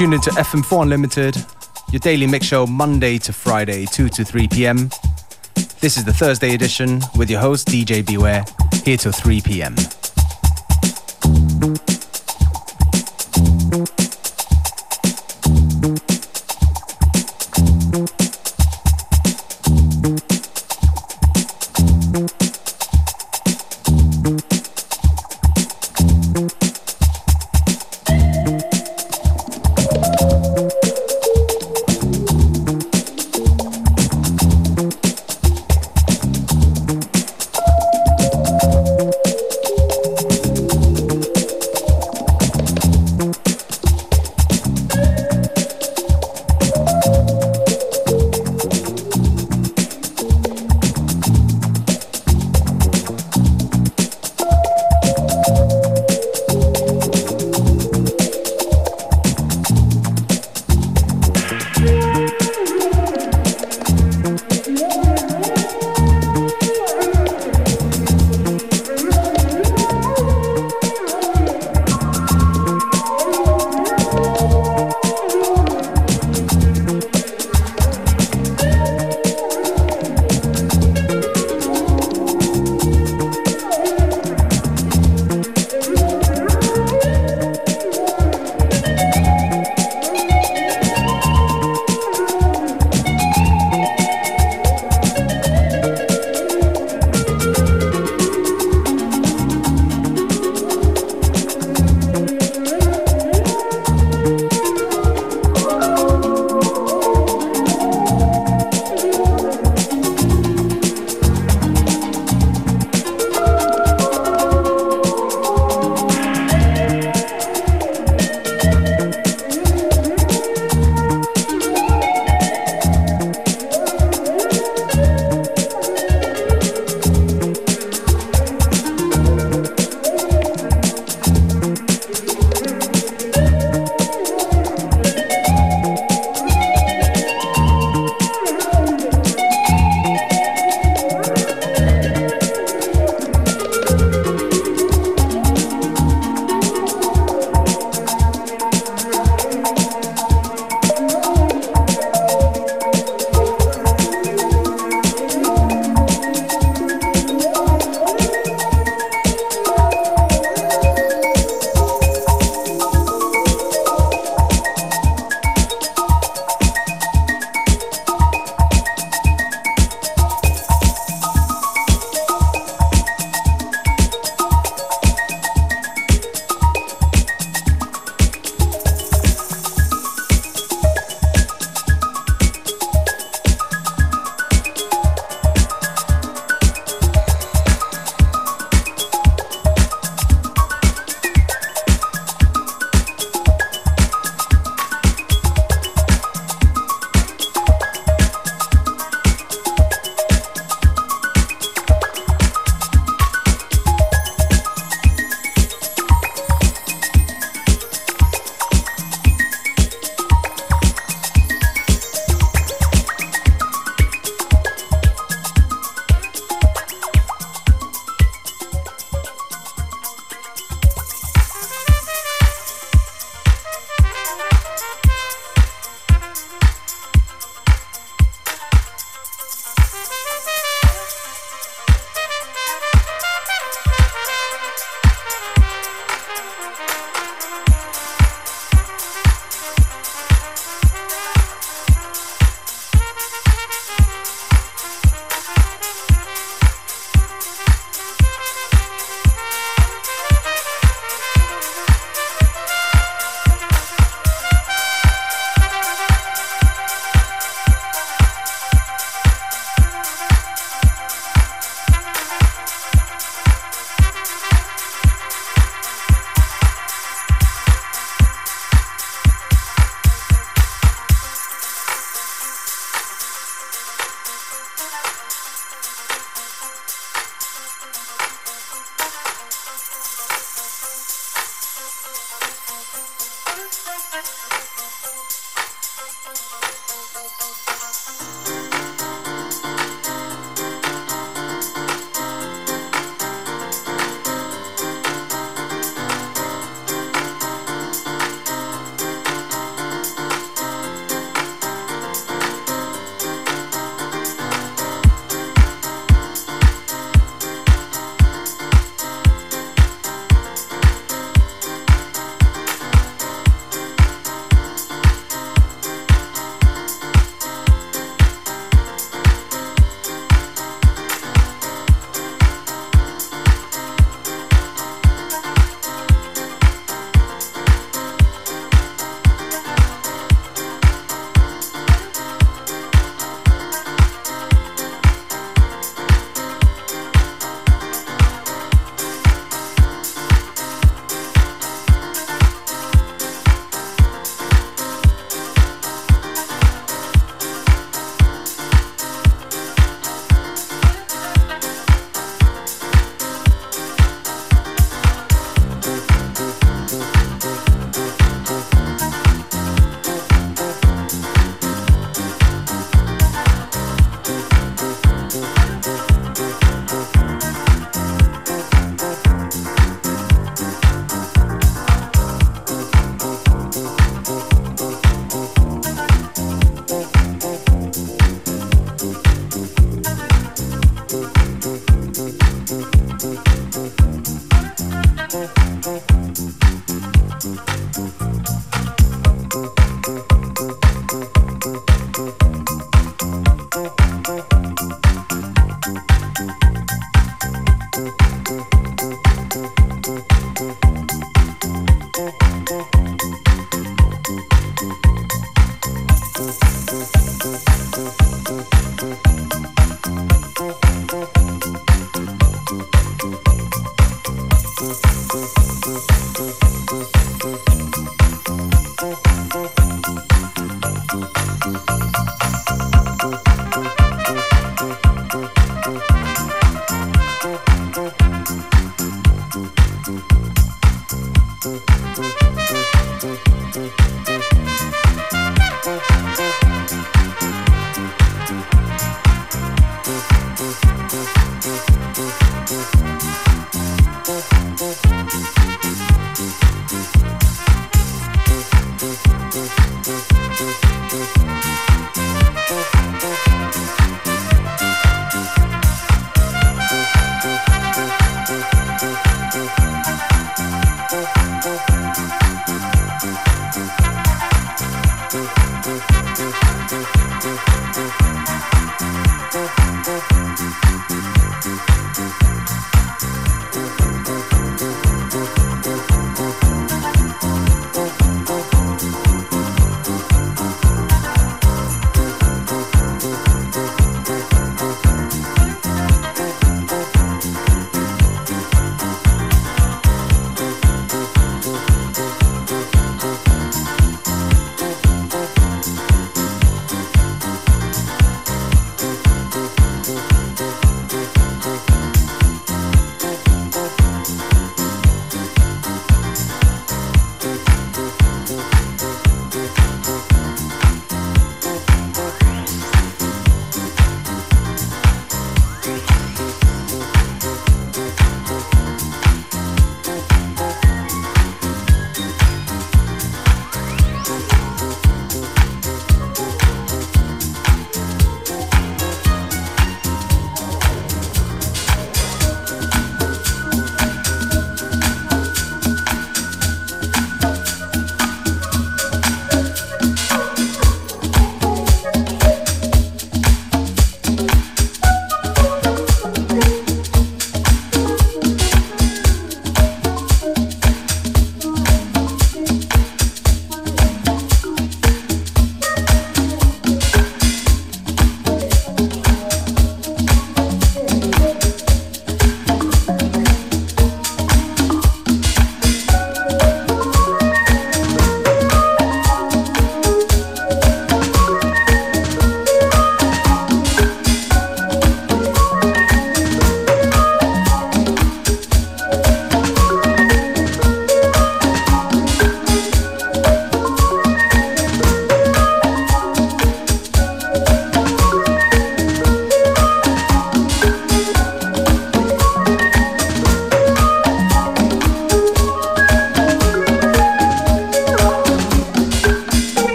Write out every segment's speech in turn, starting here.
tuned into FM4 Unlimited, your daily mix show Monday to Friday, 2 to 3 p.m. This is the Thursday edition with your host DJ Beware, here till 3 p.m.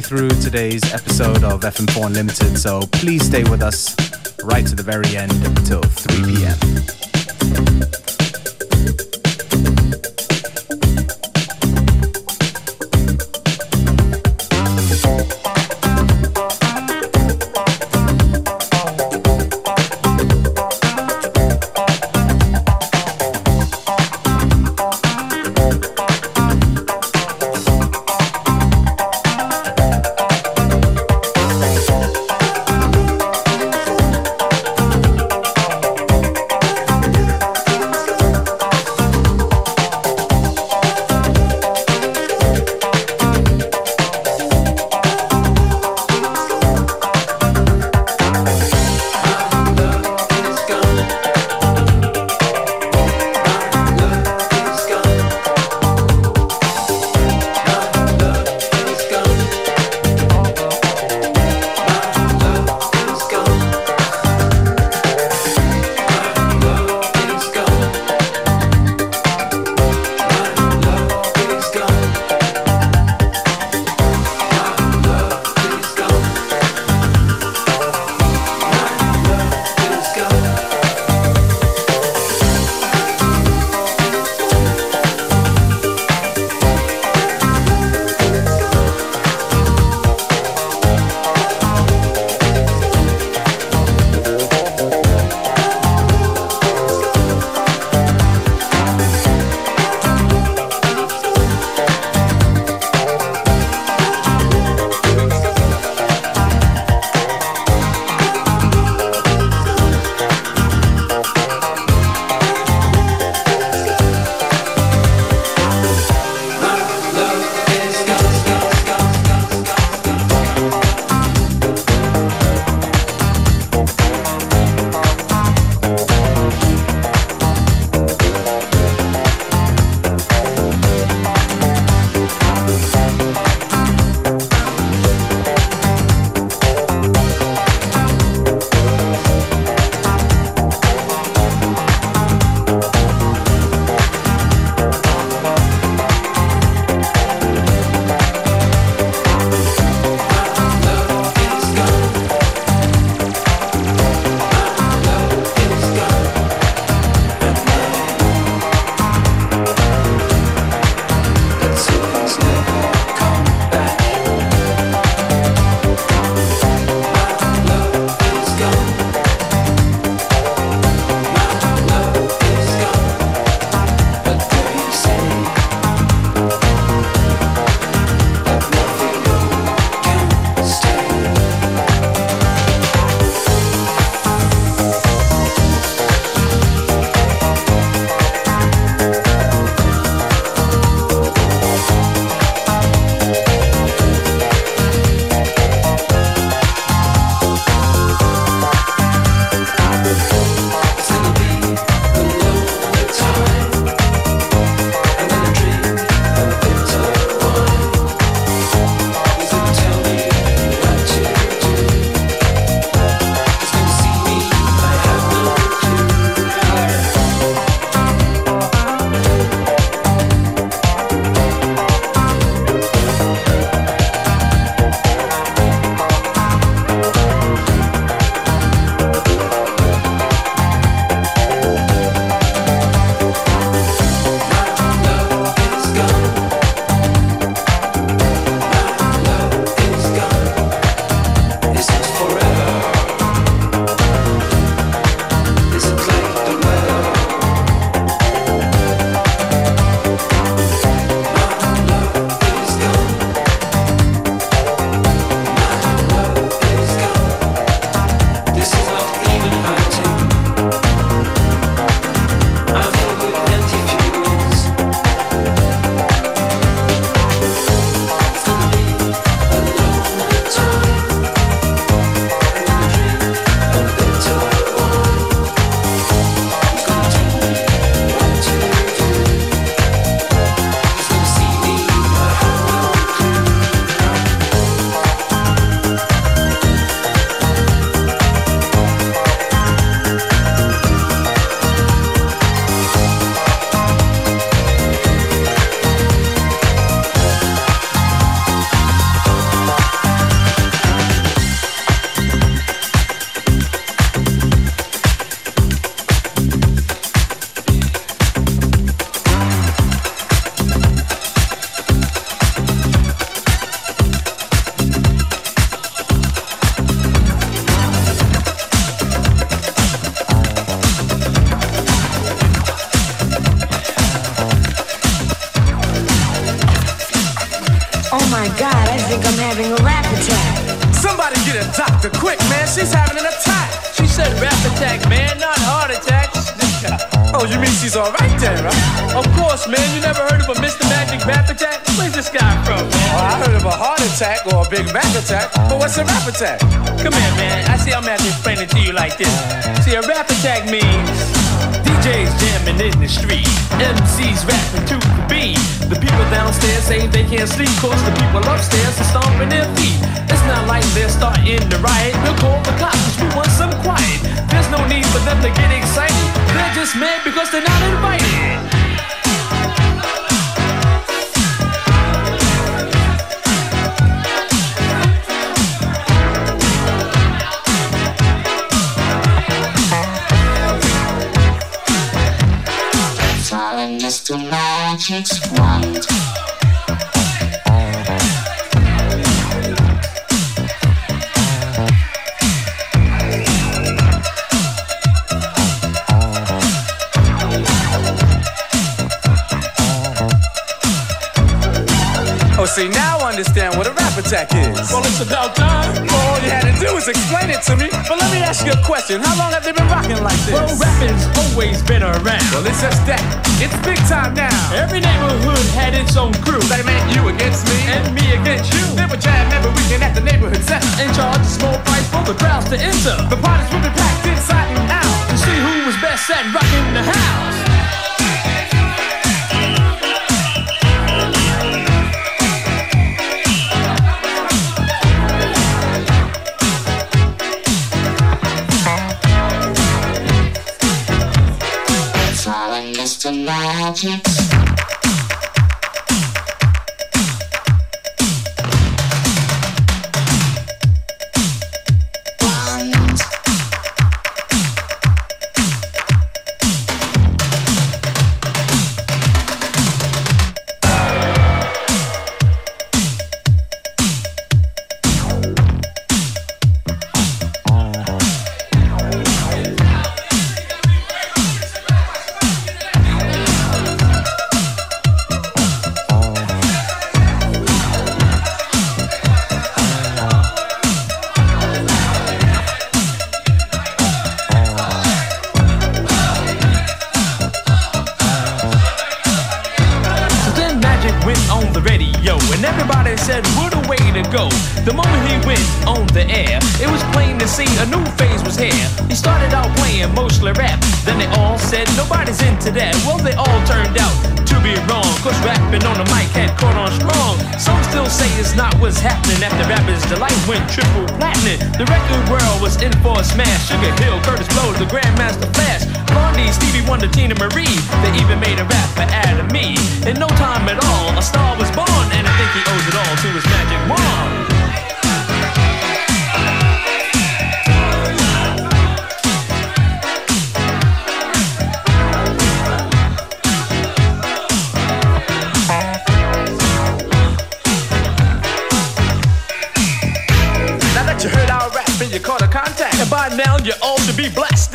through today's episode of FM4 Unlimited, so please stay with us right to the very end until 3 p.m. she's alright then, right? Of course, man. You never heard of a Mr. Magic rap attack? Where's this guy from, man? Oh, I heard of a heart attack or a Big Mac attack, but what's a rap attack? Come here, man. I see I'm gonna have to explain it to you like this. See, a rap attack means DJs jamming in the street, MCs rapping to the beat. The people downstairs saying they can't sleep, cause the people upstairs are stomping their feet. It's not like they're starting to riot. We'll call the cops, cause we want some quiet. There's no need for them to get excited. They're just mad because they're not invited. Just a magic wand. Understand what a rap attack is. Well, it's about time. All you had to do was explain it to me. But let me ask you a question. How long have they been rocking like this? Well, rapping's always been around. Well, it's just that. It's big time now. Every neighborhood had its own crew. They meant you against me. And me against you. They would jam every weekend at the neighborhood center. And charge a small price for the crowds to enter. The parties would be packed inside and out. To see who was best at rocking the house. just logic.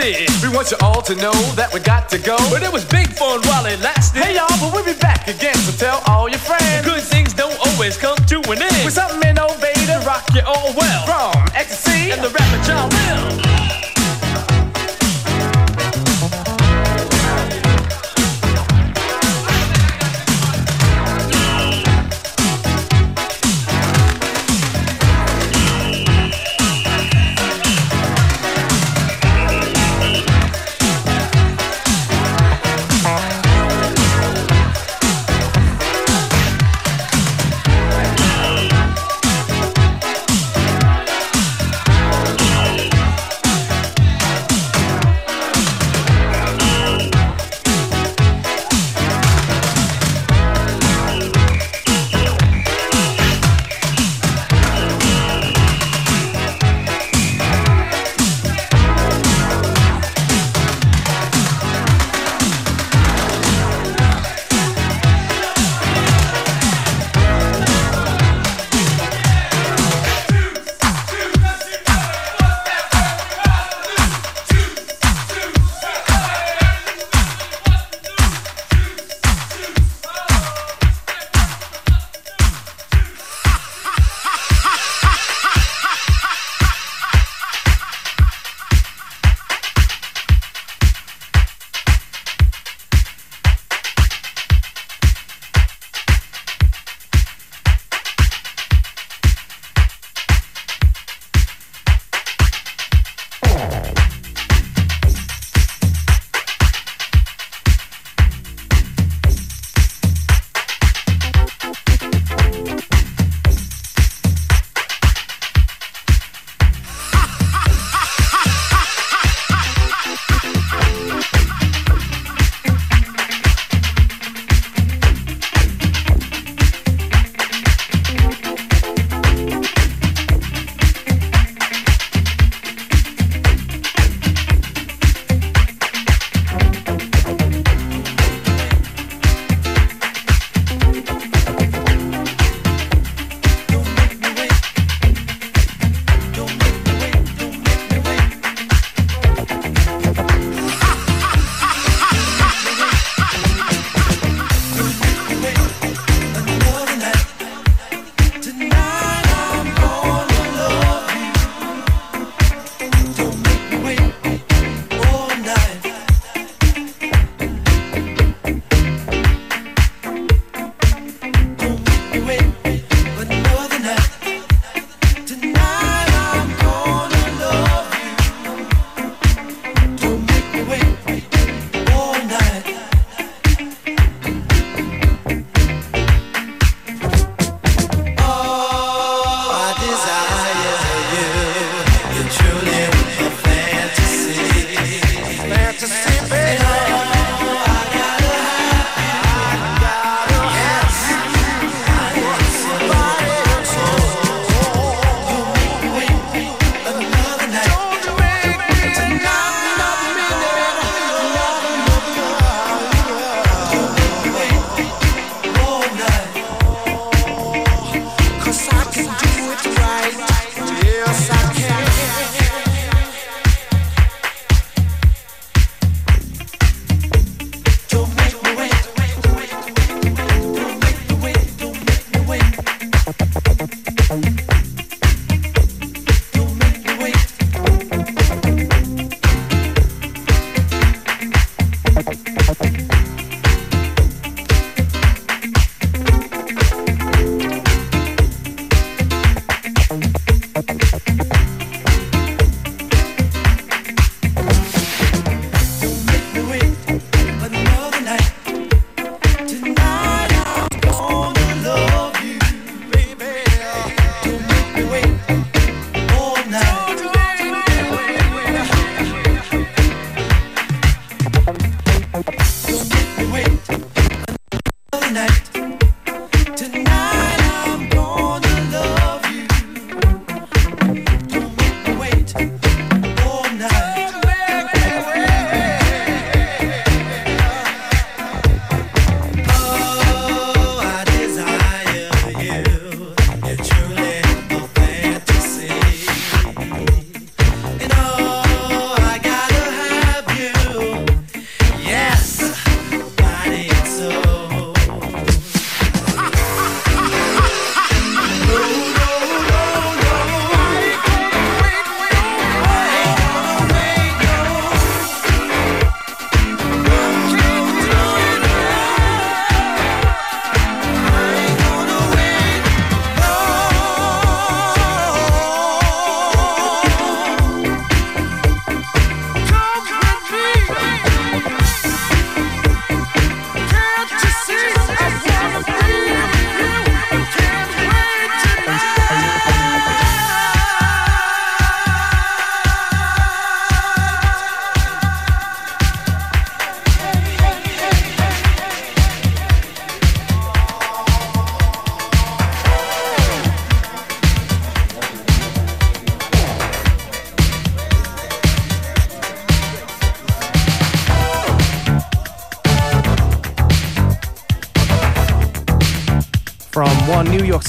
Magic. want you all to know that we got to go. But it was big fun while it lasted. Hey y'all, but we'll be back again, so tell all your friends. Good things don't always come to an end. With something innovative, rock you all well. From ecstasy and the rapper Jalil.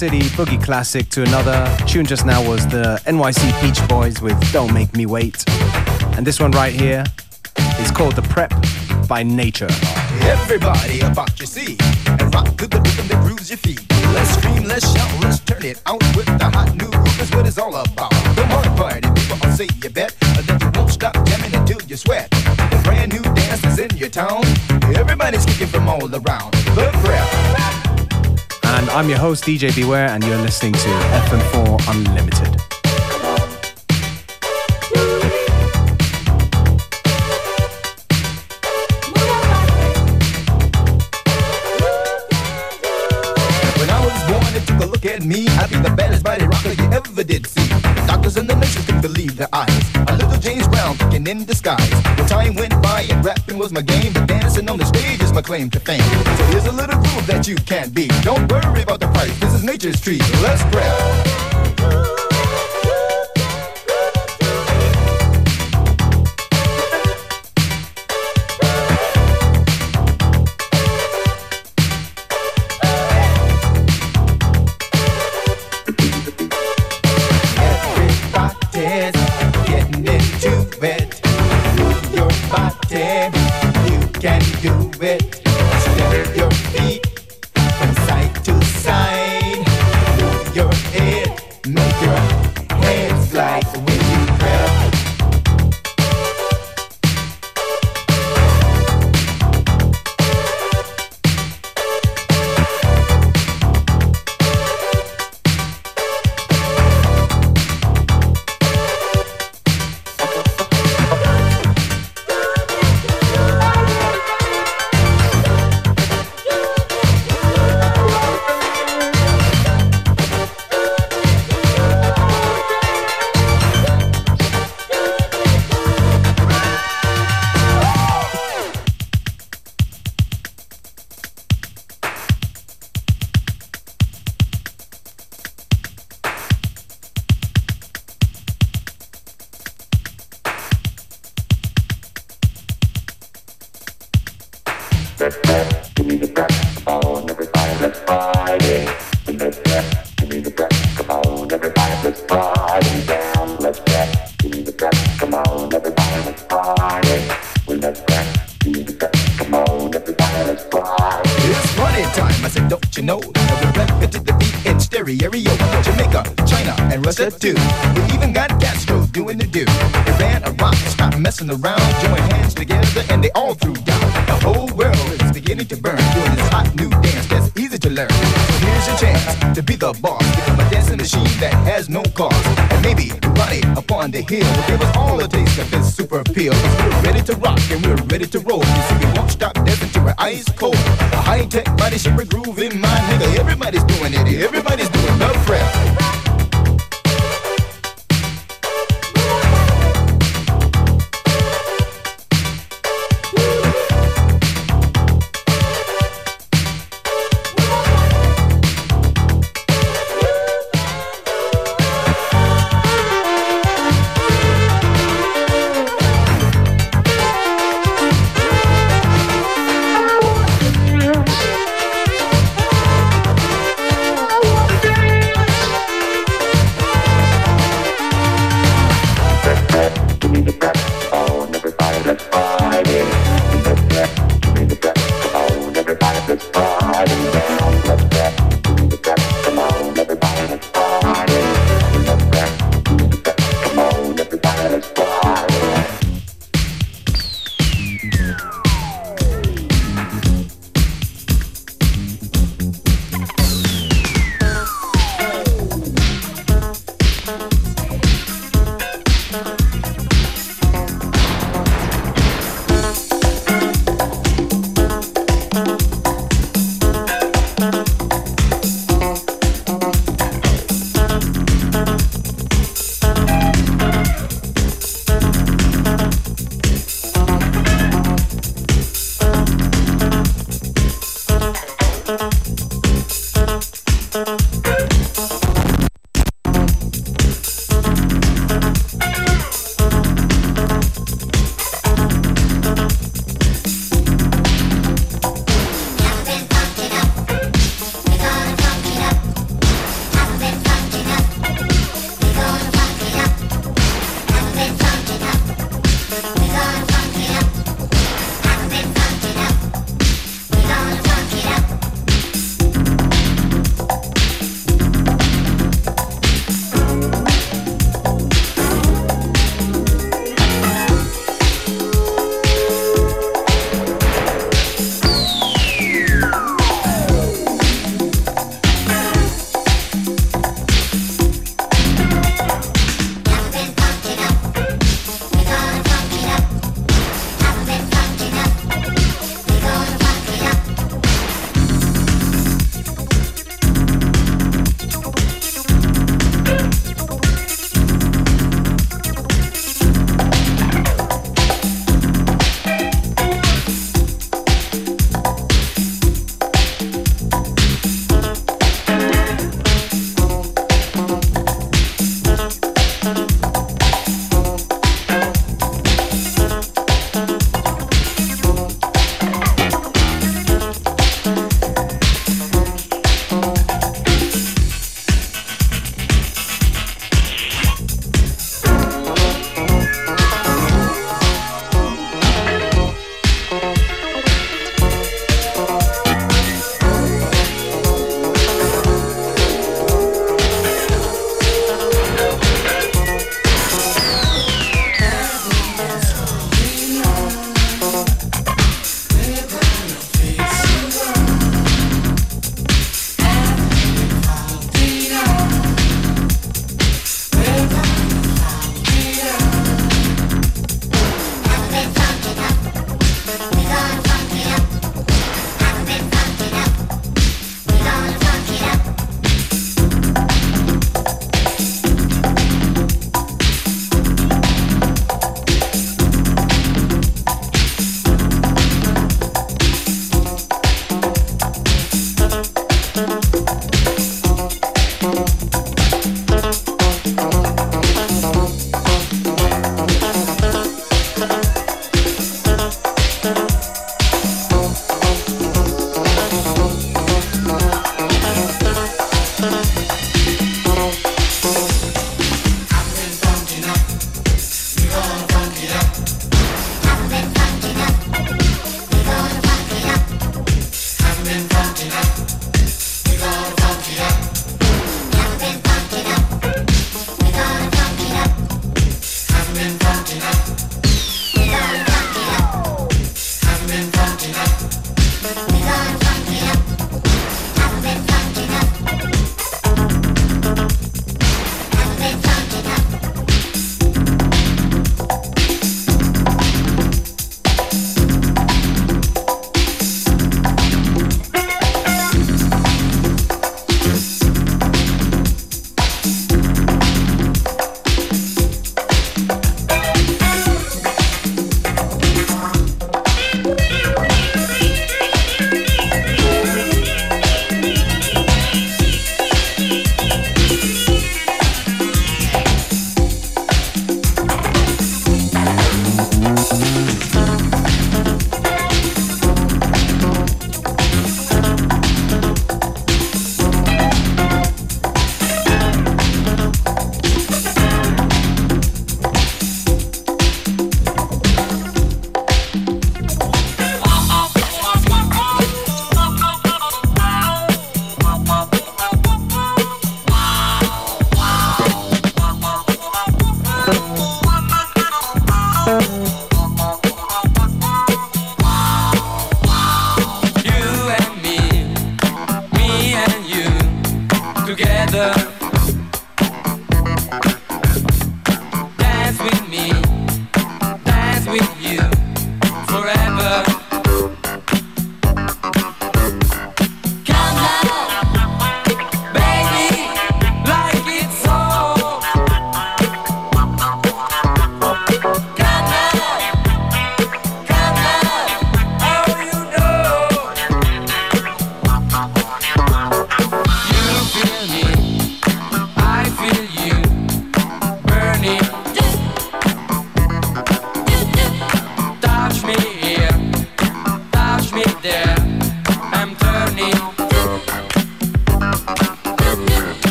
City boogie classic to another. Tune just now was the NYC Peech Boys with Don't Make Me Wait. And this one right here is called The Prep by Nature. Everybody about your seat and rock to the rhythm that grooves your feet. Let's scream, let's shout, let's turn it out with the hot new groove is what it's all about. I'm your host, DJ Beware, and you're listening to FM4 Unlimited. Brown looking in disguise. The time went by and rapping was my game, but dancing on the stage is my claim to fame. So here's a little groove that you can't beat. Don't worry about the price, this is nature's treat. Let's grab. It's party time, I said. Don't you know? We even got Castro doing the do. Iran, Iraq, stop messing around. Join hands together and they all threw down. The whole world is beginning to burn. Doing this hot new dance that's easy to learn. So here's your chance to be the boss. Become a dancing machine that has no cause. And maybe Ronnie, on the hill. Give us all a taste of this super appeal. We're ready to rock and we're ready to roll. You see, we won't stop dancing till we're ice cold. A high tech body shape, groove in my nigga. Everybody's doing it. Everybody's doing the prep.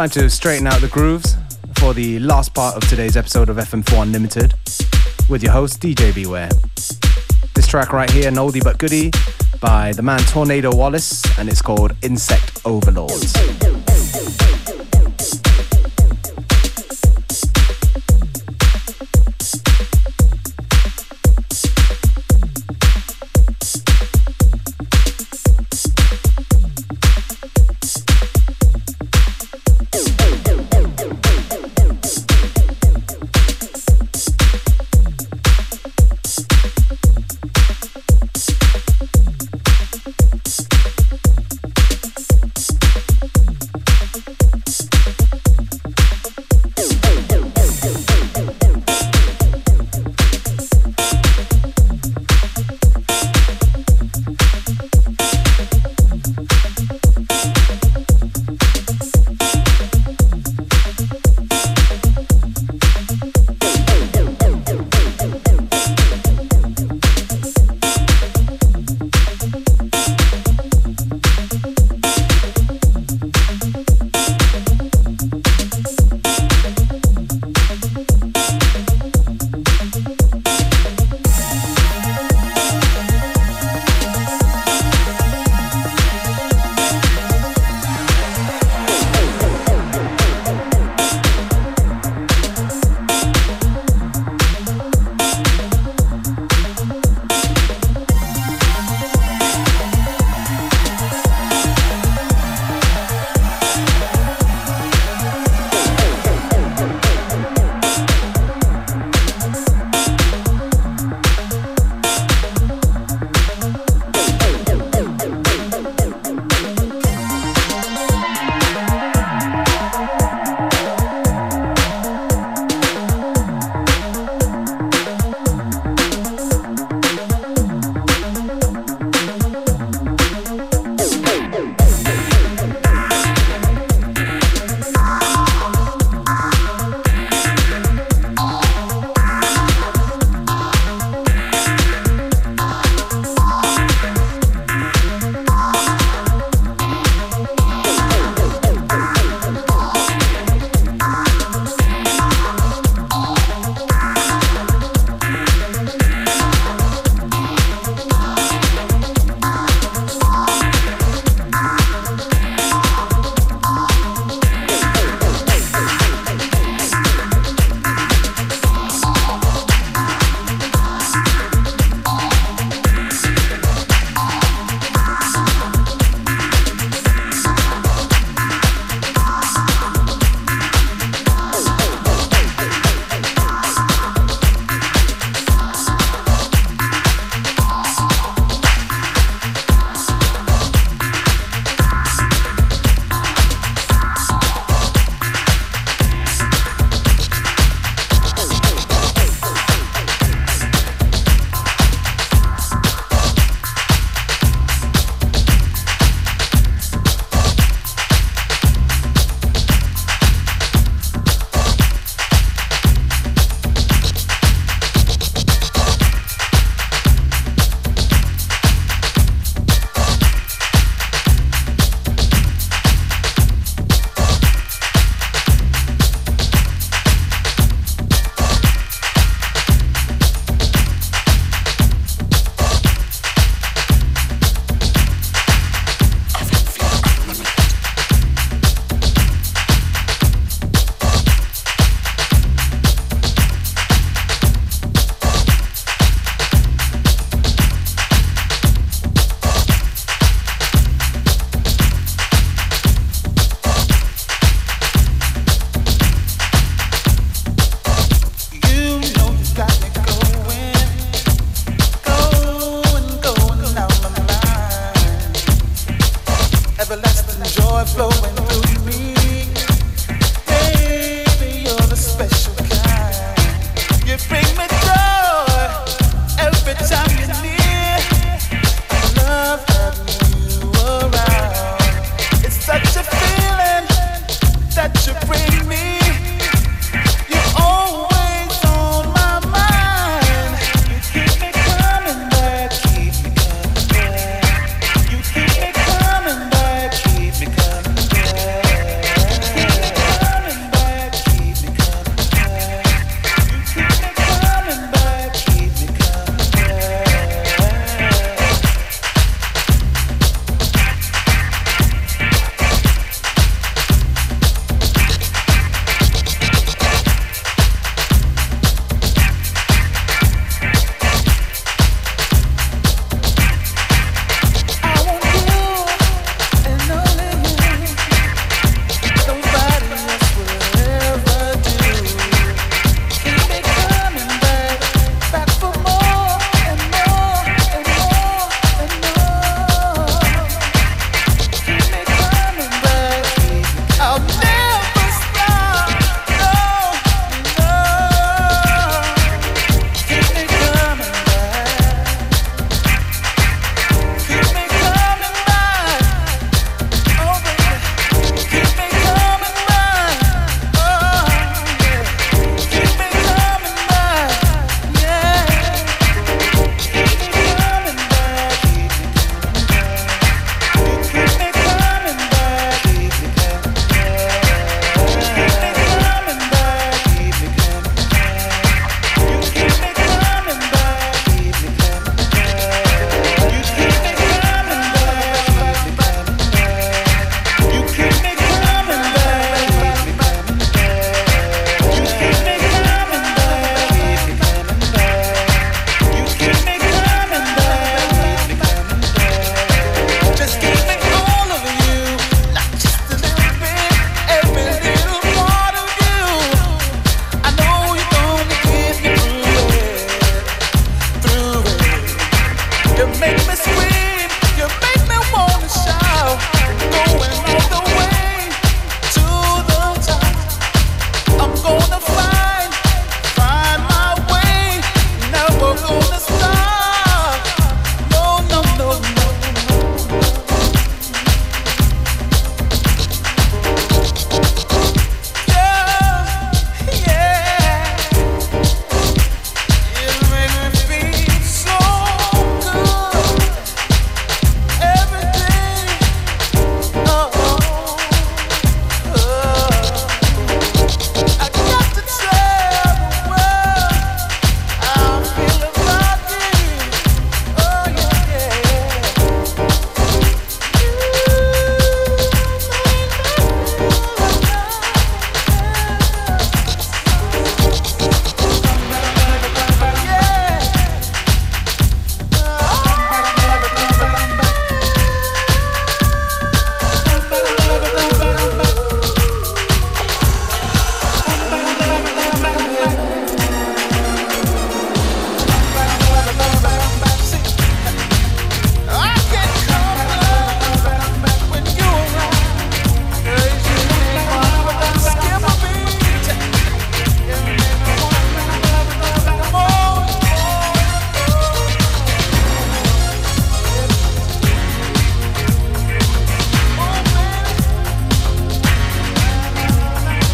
Time to straighten out the grooves for the last part of today's episode of FM4 Unlimited with your host, DJ Beware. This track right here, an oldie but goodie, by the man Tornado Wallace, and it's called Insect Overlords.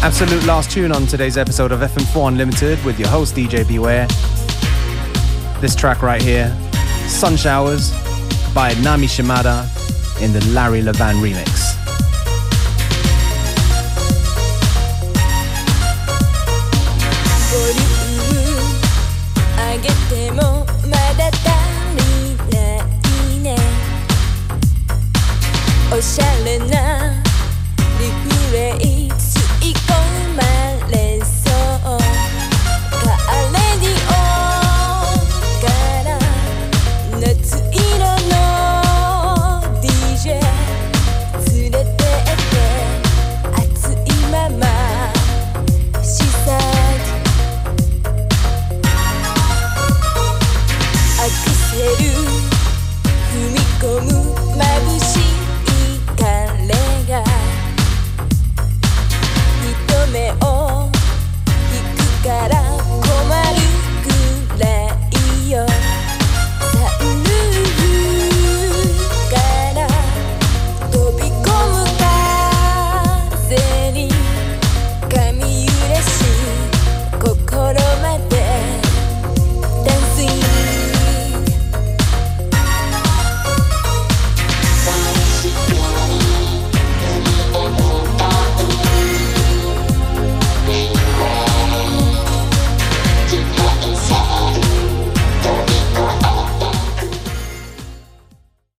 Absolute last tune on today's episode of FM4 Unlimited with your host DJ Beware. This track right here, Sun Showers by Nami Shimada in the Larry Levan remix.